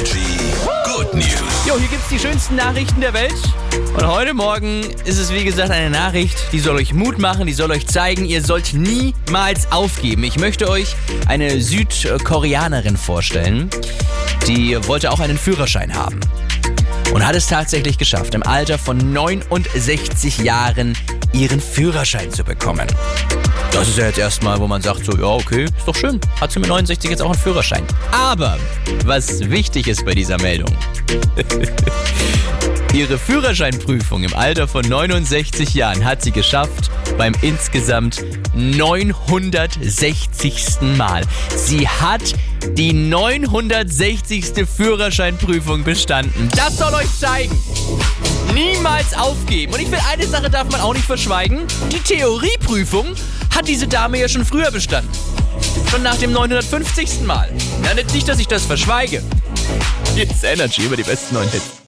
Energy Good News. Jo, hier gibt's die schönsten Nachrichten der Welt. Und heute Morgen ist es wie gesagt eine Nachricht, die soll euch Mut machen, die soll euch zeigen, ihr sollt niemals aufgeben. Ich möchte euch eine Südkoreanerin vorstellen, die wollte auch einen Führerschein haben. Und hat es tatsächlich geschafft, im Alter von 69 Jahren ihren Führerschein zu bekommen. Das ist ja jetzt erstmal, wo man sagt so, ja okay, ist doch schön. Hat sie mit 69 jetzt auch einen Führerschein. Aber was wichtig ist bei dieser Meldung, ihre Führerscheinprüfung im Alter von 69 Jahren hat sie geschafft beim insgesamt 960. Mal. Sie hat die 960. Führerscheinprüfung bestanden. Das soll euch zeigen. Niemals aufgeben. Und ich finde, eine Sache darf man auch nicht verschweigen. Die Theorieprüfung hat diese Dame ja schon früher bestanden. Schon nach dem 950. Mal. Nicht, nicht, dass ich das verschweige. Jetzt Energy über die besten neuen Hits.